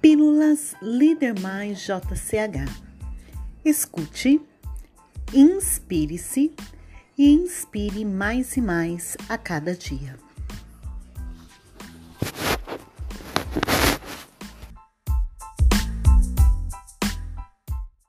Pílulas Líder Mais JCH. Escute, inspire-se e inspire mais e mais a cada dia.